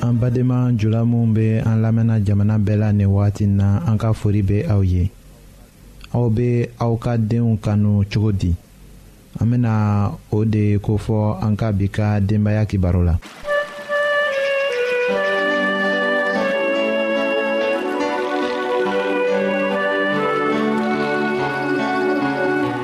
an badenma jula minw be an lamɛnna jamana bɛɛ la nin wagati na an ka fori be aw ye aw be aw ka denw kanu cogo di an bena o de kofɔ an ka bi ka denbaaya kibaro la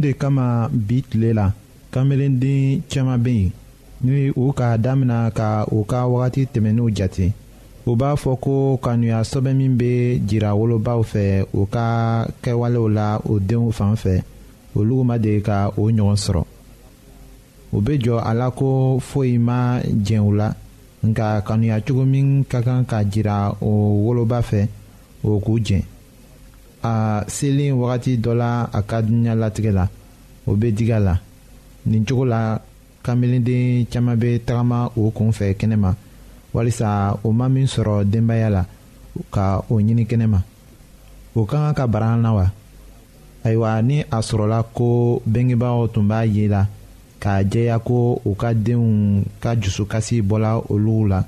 de kama bi tile la kamelenden caman bɛ yen ni u k'a damina ka u ka wagati tɛmɛnenw jate u b'a fɔ ko kanuya sɛbɛn min bɛ jira wolobaw fɛ u ka kɛwalew la o denw fan fɛ olu ma deli ka o ɲɔgɔn sɔrɔ u bɛ jɔ a la ko foyi ma jɛn u la nka kanuya cogo min ka kan ka jira o woloba fɛ o k'u jɛn a selen wagati dɔ la a ka dunya latigɛ la o bɛ diga la nin cogo la kamelenden caman bɛ tagama o kun fɛ kɛnɛma walisa o ma min sɔrɔ denbaya la ka o ɲini kɛnɛma o ka kan ka baran na wa ayiwa ni a sɔrɔla ko bengebaaw tun b'a ye la k'a jɛya ko u ka denw ka dusukasi bɔla olu la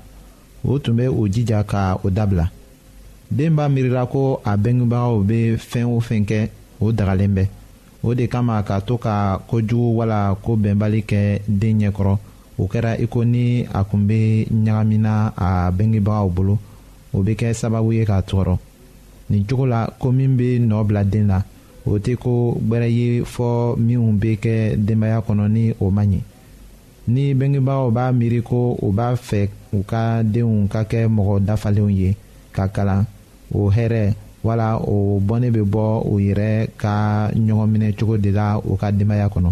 o tun bɛ u jija ka o dabila den b'a miirila ko a bengebaaw bɛ fɛn o fɛn kɛ o dagalen bɛ o de kama ka to ka kojugu wala ko bɛnbali kɛ den ɲɛkɔrɔ o kɛra iko ni a tun bɛ ɲagamina a bengebaaw bolo o bɛ kɛ sababu ye k'a tɔɔrɔ nin cogo la ko min bɛ nɔ bila den na o tɛ ko gbɛrɛ ye fɔ minnu bɛ kɛ denbaya kɔnɔ ni o man ɲi ni bangebaaw b'a miiri ko u b'a fɛ u ka denw ka kɛ mɔgɔ dafalenw ye ka kalan o hɛrɛ wala o bɔnnen bɛ bɔ u yɛrɛ ka ɲɔgɔn minɛ cogo de la u ka denbaya kɔnɔ.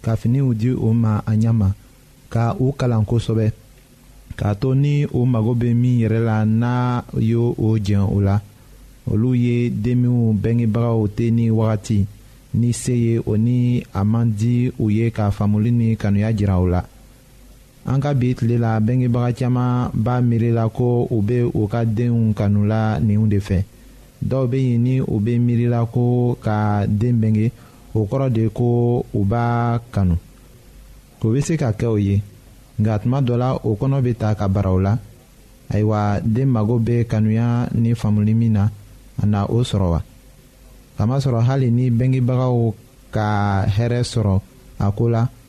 ka finiw di u ma a ɲɛ ma ka u kalan kosɛbɛ k'a to ni u mago bɛ min yɛrɛ la n'a y'o o jɛn o la olu ye den minw bɛngebagaw tɛ ni wagati ni se ye o ni a man di u ye ka faamuli ni kanuya jira u la. an ka bi tile la bɛngebaga caman b'a miiri la ko u bɛ u ka denw kanula ninw de fɛ dɔw bɛ yen ni u bɛ miiri la ko ka den bɛnge o kɔrɔ de ye ko u b'a kanu o bɛ se ka kɛ o ye nka tuma dɔ la o kɔnɔ bɛ ta ka bara o la ayiwa den mago bɛ kanuya ni faamuli min na a na o sɔrɔ wa kamasɔrɔ hali ni bɛngebagaw ka hɛrɛ sɔrɔ a ko la.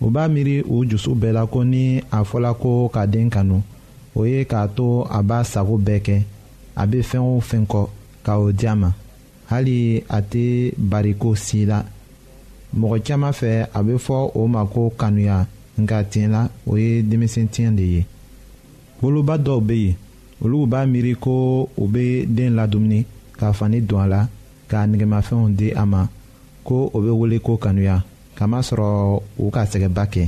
u b'a miiri u jusu bɛɛ la ko ni a fɔla ko ka den kanu o ye k'a to a b'a sago bɛɛ kɛ a bɛ fɛn o fɛn kɔ ka o di a ma hali a tɛ bariko si la mɔgɔ caman fɛ a bɛ fɔ o ma ko kanuya nka tiɲɛ la o ye denmisɛn tiɲɛ de ye woloba dɔw bɛ yen olu b'a miiri ko u bɛ den ladumuni ka fani don a la ka nɛgɛmafɛnw di a ma ko o bɛ wele ko kanuya. kamasɔrɔ u ka sɛgɛnba kɛ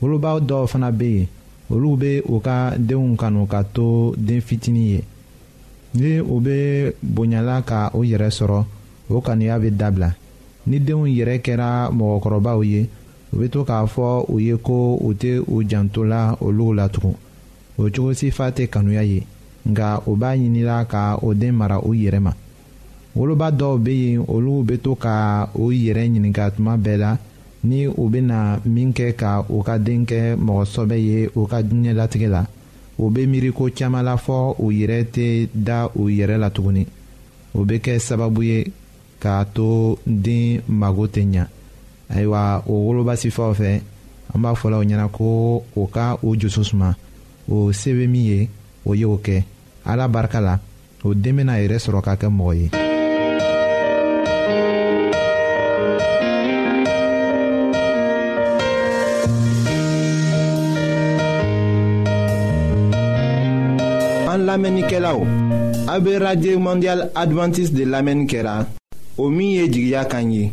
wolobaw dɔw fana bɛ yen olu bɛ u ka denw kanu ka to den fitinin ye ni u bɛ bonyala ka u yɛrɛ sɔrɔ o kanuya bɛ dabila ni denw yɛrɛ kɛra mɔgɔkɔrɔbaw ye u bɛ to k'a fɔ u ye ko u tɛ u janto la olu la tugun o cogo sifa tɛ kanuya ye nka u b'a ɲinila ka o den mara u yɛrɛ ma woloba dɔw bɛ yen olu bɛ to ka u yɛrɛ ɲininka tuma bɛɛ la ni u bɛna min kɛ ka u ka den kɛ mɔgɔ sɔbɛ ye u ka diɲɛlatigɛ la u bɛ miiriko caman la fɔ u yɛrɛ tɛ da u yɛrɛ la tuguni o bɛ kɛ sababu ye k'a to den mago tɛ ɲa ayiwa o wolobasifaw fɛ an b'a fɔla u ɲɛna ko u ka u jusu suma o se bɛ min ye o ye o kɛ ala barika la o den bɛna a yɛrɛ sɔrɔ k'a kɛ mɔgɔ ye. an lamɛnnikɛlaw a bɛ radio mondial adventiste de lamɛnni kɛra o min ye jigiya kan ye.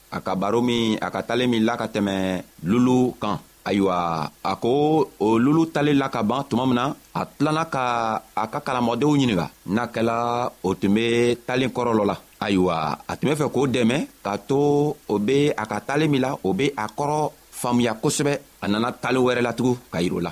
a ka baro min a ka talen min la ka tɛmɛ lulu kan ayiwa a ko o lulu talen la ka ban tuma min na a tilana ka a ka kalamɔdenw ɲininga n'a kɛla o tun be talen kɔrɔlɔ la ayiwa a tun be fɛ k'o dɛmɛ k'a to o be a ka talen min la o be a kɔrɔ faamuya kosɛbɛ a nana talen wɛrɛ latugun ka yir'o la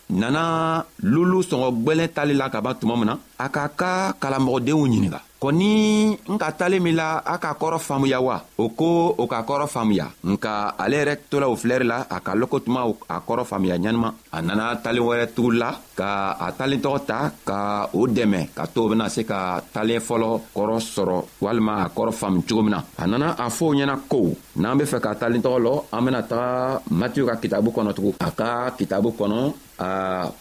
nana lulu sɔngɔ gwɛlɛn tali la ka ban tuma min na a k'a ka kalamɔgɔdenw ɲininga kɔni n ka tali min la a ka kɔrɔ faamuya wa o ko o ka kɔrɔ faamuya nka ale yɛrɛ tola o filɛri la a ka loko tuma a kɔrɔ faamuya ɲanima a nana talen wɛrɛ tugu la ka a talen tɔgɔ ta ka o dɛmɛ ka to bena se ka talen fɔlɔ kɔrɔ sɔrɔ walima a kɔrɔ faamu cogo min na a nana a fɔ o ɲɛna ko n'an be fɛ ka talen tɔgɔ lɔ an bena taga matiyu ka kitabu kɔnɔ tugun a ka kitabu kɔnɔ a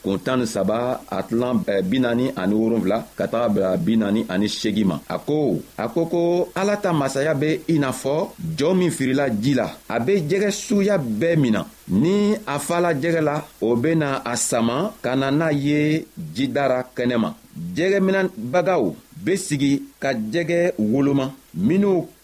kun tan ni saba a tilan eh, binani ani wolonfila ka taga bila binani ani segi ma a ko a ko ko ala ta masaya be i n'a fɔ jɔɔ min firila ji la a be jɛgɛ suguya bɛɛ min na ni a fala jɛgɛ la o bena a saman ka na n'a ye jidara kɛnɛma jɛgɛ minɛn bagaw be sigi ka jɛgɛ woloma minw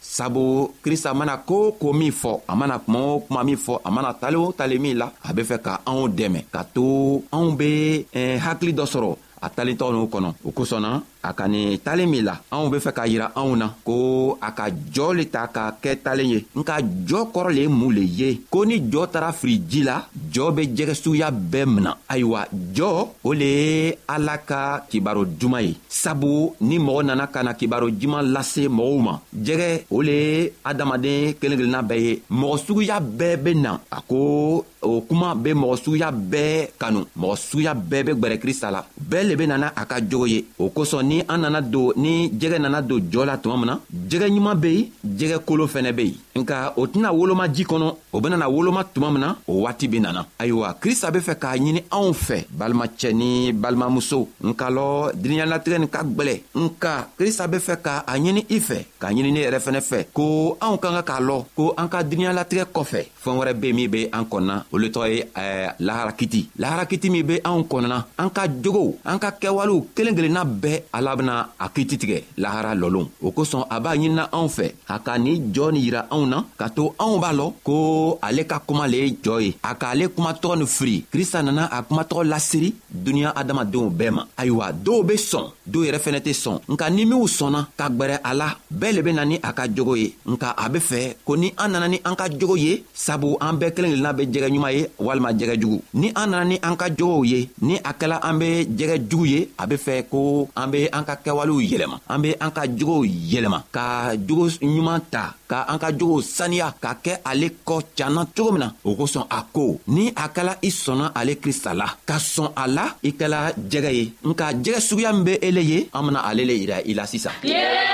sabu krista mana ko o ko min fɔ a mana kuma o kuma min fɔ a mana tale o tale min la a be fɛ ka anw dɛmɛ ka to anw be eh, hakili dɔ sɔrɔ a talentɔ n'o kɔnɔ o kosɔn na a ka nin talen min la anw be fɛ k'a yira anw na ko a ka jɔ le ta ka kɛ talen ye nka jɔ kɔrɔ le ye mun le ye ko ni jɔ tara firi ji la jɔ be jɛgɛ suguya bɛɛ mina ayiwa jɔ o le ye ala ka kibaro duman ye sabu ni mɔgɔ nana ka na kibaro juman lase mɔgɔw ma jɛgɛ o le ye adamaden kelen kelenna bɛɛ ye mɔgɔ suguya bɛɛ bɛ na a ko o kuma bɛ mɔgɔ suguya bɛɛ kanu mɔgɔ suguya bɛɛ bɛ gwɛrɛ krista la bɛɛ le bɛ nana a ka jogo ye o kosɔn ni an nana don ni jɛgɛ nana don jɔɔ la tuma min na jɛgɛ ɲuman be yen jɛgɛ kolo fɛnɛ be yen nka o tɛna woloma ji kɔnɔ o benana woloma tuma min na o waati be nana ayiwa krista be fɛ k'a ɲini anw fɛ balimacɛ ni balimamuso nka lɔ diriɲɛlatigɛ nin ka gwɛlɛ nka krista be fɛ ka a ɲini i fɛ k'a ɲini ne yɛrɛ fɛnɛ fɛ ko anw ka ka k'a lɔn ko an ka diriɲɛlatigɛ kɔfɛ fɛɛn wɛrɛ be min be an kɔnɔna o le tɔgɔ ye eh, laharakiti laharakiti min be anw kɔnɔna an ka jogow an ka kɛwalew kelen kelenna bɛɛ ala bena a kiti tigɛ lahara lɔlon o kosɔn a b'a ɲinina anw fɛ a ka ni jɔɔ ni yira anw na ka to anw b'a lɔn ko ale ka kuma le ye jɔɔ ye a k'ale kumatɔgɔ ni firi krista nana a kumatɔgɔ lasiri duniɲa adamadenw bɛɛ ma ayiwa dɔw be sɔn dɔw yɛrɛ fɛnɛ tɛ sɔn nka ni minw sɔnna ka gwɛrɛ a la bɛɛ le bena ni a ka jogo ye nka a be fɛ ko ni an nana ni an ka jogo ye sabu an bɛɛ kelen kelenna be jɛgɛ ɲuman ye walima jɛgɛ jugu ni an nana ni an ka jogow ye ni a kɛla an be jɛgɛ jugu ye a be fɛ ko an be an ka kɛwalew yɛlɛma an be an ka jogow yɛlɛma ka jogo ɲuman ta ka an ka jogow saniya ka kɛ ale kɔ canna cogo min na o kosɔn a ko ni a kɛla i sɔnna ale krista la ka sɔn a la i kɛla jɛgɛ ye nka jɛgɛ suguya min be ele ye an bena ale le yira i la sisan yeah!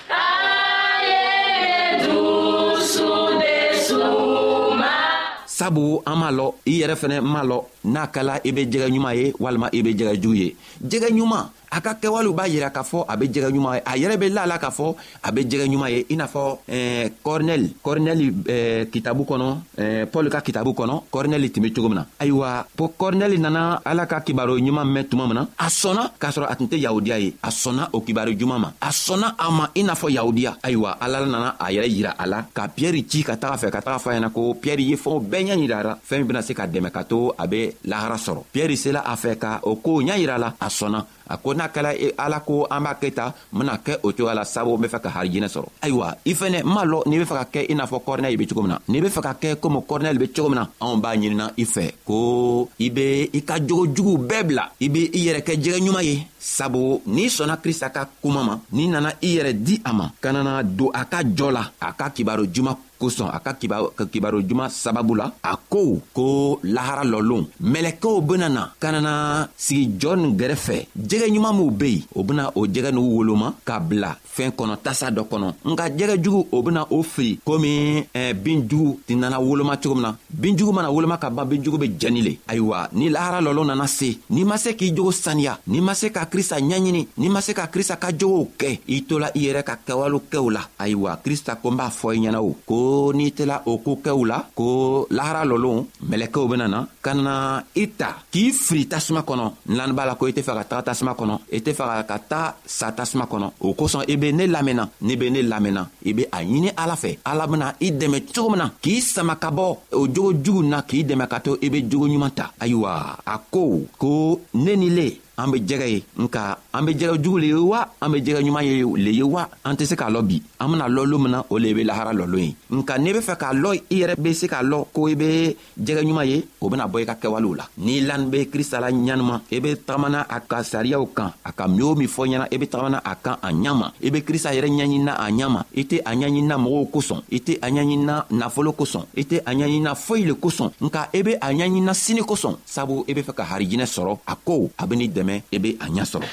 sabu an m'a lɔ i yɛrɛ fɛnɛ m'a lɔ n'a kɛla i be jɛgɛ ɲuman ye walima i be jɛgɛ jugu ye jɛgɛ ɲuman a ka kɛwalew b'a yira k'a fɔ a be jɛgɛ ɲuman ye a yɛrɛ be la la k'a fɔ a be jɛgɛ ɲuman ye i n'a fɔ kɔrinɛli kɔrinɛli kitabu kɔnɔ eh, paul ka kitabu kɔnɔ kɔrinɛli tun be cogo min na ayiwa ko kɔrinɛli nana ala ka kibaro ɲuman mɛn tuma min na a sɔnna k'a sɔrɔ a tun tɛ yahudiya ye a sɔnna o kibaro juman ma a sɔnna a ma i n'a fɔ yahudiya ayiwa ala nana a yɛrɛ yira a la ka piyɛri ci ka taga fɛ ka taga fɔ a ɲɛna ko piyɛri ye fɛnw bɛɛ ɲɛ yirara fɛɛn min bena se ka dɛmɛ ka to a be lahara sɔrɔ piyɛri sela a fɛ ka o koo ɲɛ yira la a sɔnna a ko n'a kɛla e ala ko an b'a kɛ ta n bena kɛ o cogoya la sabu n be fɛ ka harijinɛ sɔrɔ ayiwa i fɛnɛ m'a lɔ n'i be fɛ ka kɛ i n'a fɔ kɔrnɛli be cogo min na n'i be fɛ ka kɛ komi kɔrnɛli be cogo min na anw b'a ɲinina i fɛ ko i be i ka jogo juguw bɛɛ bila i be i yɛrɛ kɛ jɛgɛ ɲuman ye sabu n'i sɔnna krista ka kuma ma n'i nana i yɛrɛ di a ma ka nana don a ka jɔ la a ka kibaro juman kosɔn a ka kibaro juman sababu la a ko ko lahara lɔlon mɛlɛkɛw bena na ka nana sigi jɔɔ nin gɛrɛfɛ jɛgɛ ɲuman minw be yen o bena o jɛgɛ n'u woloma ka bila fɛɛn kɔnɔ tasa dɔ kɔnɔ nka jɛgɛ jugu o bena o fili komi eh, bin jugu tɛ nana woloma cogo min na binjugu mana woloma ka ban binjugu be jɛni le ayiwa ni lahara lɔlɔ nana se n'i ma se k'i jogo saniya n'i ma se ka krista ɲɛɲini n'i ma se ka krista ka jogow kɛ i tola i yɛrɛ ka kɛwalew kɛw la ayiwa krista ko n b'a fɔ i ɲɛna o ko n'i tela o ko kɛw la ko lahara lɔlɔw mɛlɛkɛw benana ka na i ta k'i firi tasuma kɔnɔ nlani b'a la ko i tɛ fɛ ka taga tasuma kɔnɔ i tɛ fɛ ka taa sa tasuma kɔnɔ o kosɔn i be ne lamɛnna n'i be ne lamɛnna i be a ɲini ala fɛ ala bena i dɛmɛ cogo min na k'i sama ka bɔ o jogo jugu na k'i dɛmɛ ka to i be jogo ɲuman ta ayiwa a ko ko ne ni le an be jɛgɛ ye nka an be jɛgɛ jugu le ye wa an be jɛgɛ ɲuman ye le ye wa an tɛ se k'a lɔ bi an bena lɔ lo min na o le be lahara lɔlon ye nka n'i be fɛ k'a lɔ i yɛrɛ be se k'a lɔ ko i be jɛgɛ ɲuman ye o bena bɔ i ka kɛwalew la n'i lan be krista la ɲanima i be tagamana a ka sariyaw kan a ka min o min fɔ ɲɛna i be tagamana a kan a ɲama i be krista yɛrɛ ɲɛɲinina a ɲama i tɛ a ɲɛɲinina mɔgɔw kosɔn i tɛ a ɲɛɲinina nafolo kosɔn i tɛ a ɲɛɲinina foyi le kosɔn nka i be a ɲɛɲinina sini kosɔn sabu i be fɛ ka harijinɛ sɔrɔ a kow a be n'i dɛmɛ i be a ɲɛ sɔrɔ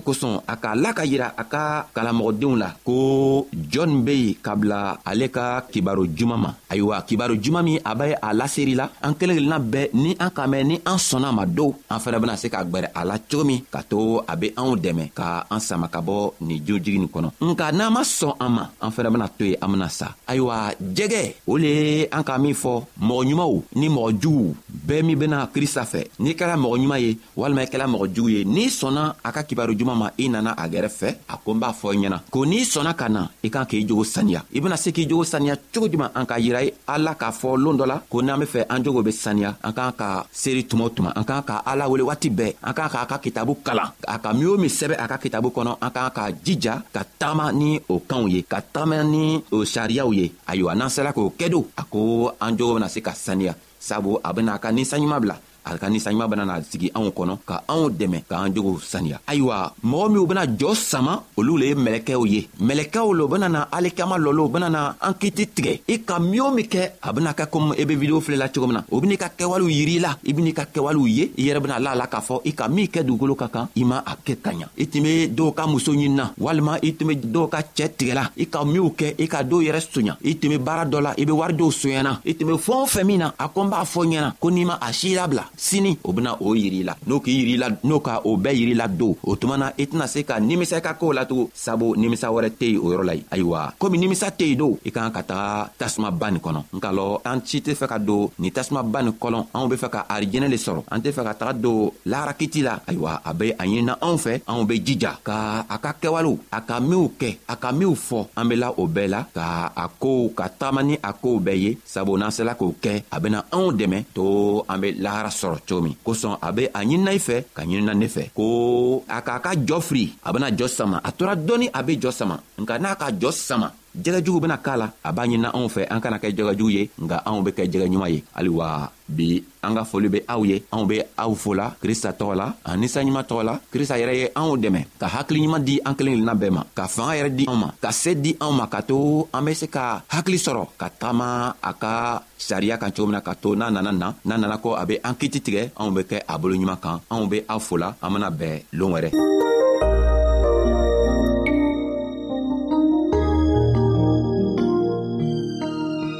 o kosɔn a k'a la ka yira a ka kalamɔgɔdenw la ko jɔn be yen ka bila ale ka kibaro juman ma ayiwa kibaro juman min a bɛ a laseri la an kelen kelenna bɛɛ ni an ka mɛn ni an sɔnna ma dow an fɛnɛ bena se ka gwɛrɛ a la cogo min ka to a be anw dɛmɛ ka an sama ka bɔ nin jo jigi nin kɔnɔ nka n'an ma sɔn an ma an fɛnɛ bena to yen an bena sa ayiwa jɛgɛ o le ye an ka min fɔ mɔgɔ ɲumanw ni mɔgɔ juguw bɛɛ min bena krista fɛ n'i kɛra mɔgɔ ɲuman ye walima i kɛla mɔgɔ jugu ye n'i sɔnna a ka kibaru juman ma i nana a gɛrɛ fɛ a ko n b'a fɔ i ɲɛna ko n'i sɔnna ka na i kan k'i jogo saniya i bena se k'i jogo saniya cogo juman an ka yira ye ala k'a fɔ loon dɔ la ko n'an be fɛ an jogo be saniya an k'an ka seri tuma o tuma an k'an ka ala wele waati bɛɛ an k'an k'a ka kitabu kalan a ka min o min sɛbɛ a ka kitabu kɔnɔ an k'an ka jija ka taama ni o kanw ye ka taama ni o sariyaw ye ayiwa n'an sera k'o kɛ don a ko an jogo bena se ka saniya sabu a bena a ka ninsanɲuman bila a ka ninsanɲuman bena na sigi anw kɔnɔ ka anw dɛmɛ k'an jogo saniya ayiwa mɔgɔ minw bena jɔɔ sama olu le ye mɛlɛkɛw ye mɛlɛkɛw lo benana alikama lɔ lo benana an kiti tigɛ i ka min o min kɛ a bena kɛ komi i e be video filɛ la cogo min na o ben'i ka kɛwalew yiri la i ben'i ka kɛwalew ye i yɛrɛ bena la la k'a fɔ i ka min kɛ dugukolo ka kan i ma a kɛ ka ɲa i tun be dɔw ka muso ɲinina walima i tun be dɔw ka cɛɛ tigɛla i ka minw kɛ i ka dɔw yɛrɛ soɲa i tun be baara dɔ la i be wari dɔw soɲana i tun be fɛɛn o fɛn min na a ko n b'a fɔ ɲɛna ko n'i ma a si labila sini o bena o yiri la n'o k'i yiri la n'o ka o bɛɛ yiri la don o tuma na i tɛna se ka nimisa i ka koo latugun sabu nimisa wɛrɛ tɛ yen o yɔrɔ la ye ayiwa komi nimisa tɛ yen don i kan ka taga tasumaba nin kɔnɔ nka lɔ an si tɛ fɛ ka don ni tasumaba nin kɔlɔn anw be fɛ ka arijɛnɛ le sɔrɔ an tɛ fɛ ka taga don laharakiti la ayiwa a be a ɲinina anw fɛ anw be jija ka a ka kɛwalew a ka minw kɛ a ka minw fɔ an bɛ la o bɛɛ la ka a kow ka taama ni a kow bɛɛ ye sabu n'an sela k'o kɛ a bena anw dɛmɛ to an be lahara sɔrɔ cogo min kosɔn a be a ɲinina i fɛ ka ɲinina ne fɛ ko a k'a ka jɔ firi a bena jɔ sama a tora dɔɔni a be jɔ sama nka n'a ka jɔ sama jɛgɛjugu bena k'a la a b'a ɲinina anw fɛ an kana kɛ jɛgɛjugu ye nka anw be kɛ jɛgɛ ɲuman ye hali wa bi an ka foli be aw ye anw be aw fola krista tɔgɔ la ani saɲuman tɔgɔ la krista yɛrɛ ye anw dɛmɛ ka hakiliɲuman di an kelen kelenna bɛɛ ma ka fanga yɛrɛ di anw ma ka se di anw ma ka to an be se ka hakili sɔrɔ ka taama a ka sariya kan cogo min na ka to n'a nana na n'a nana ko a be an kiti tigɛ anw be kɛ a bolo ɲuman kan anw be aw fola an mana bɛɛ loon wɛrɛ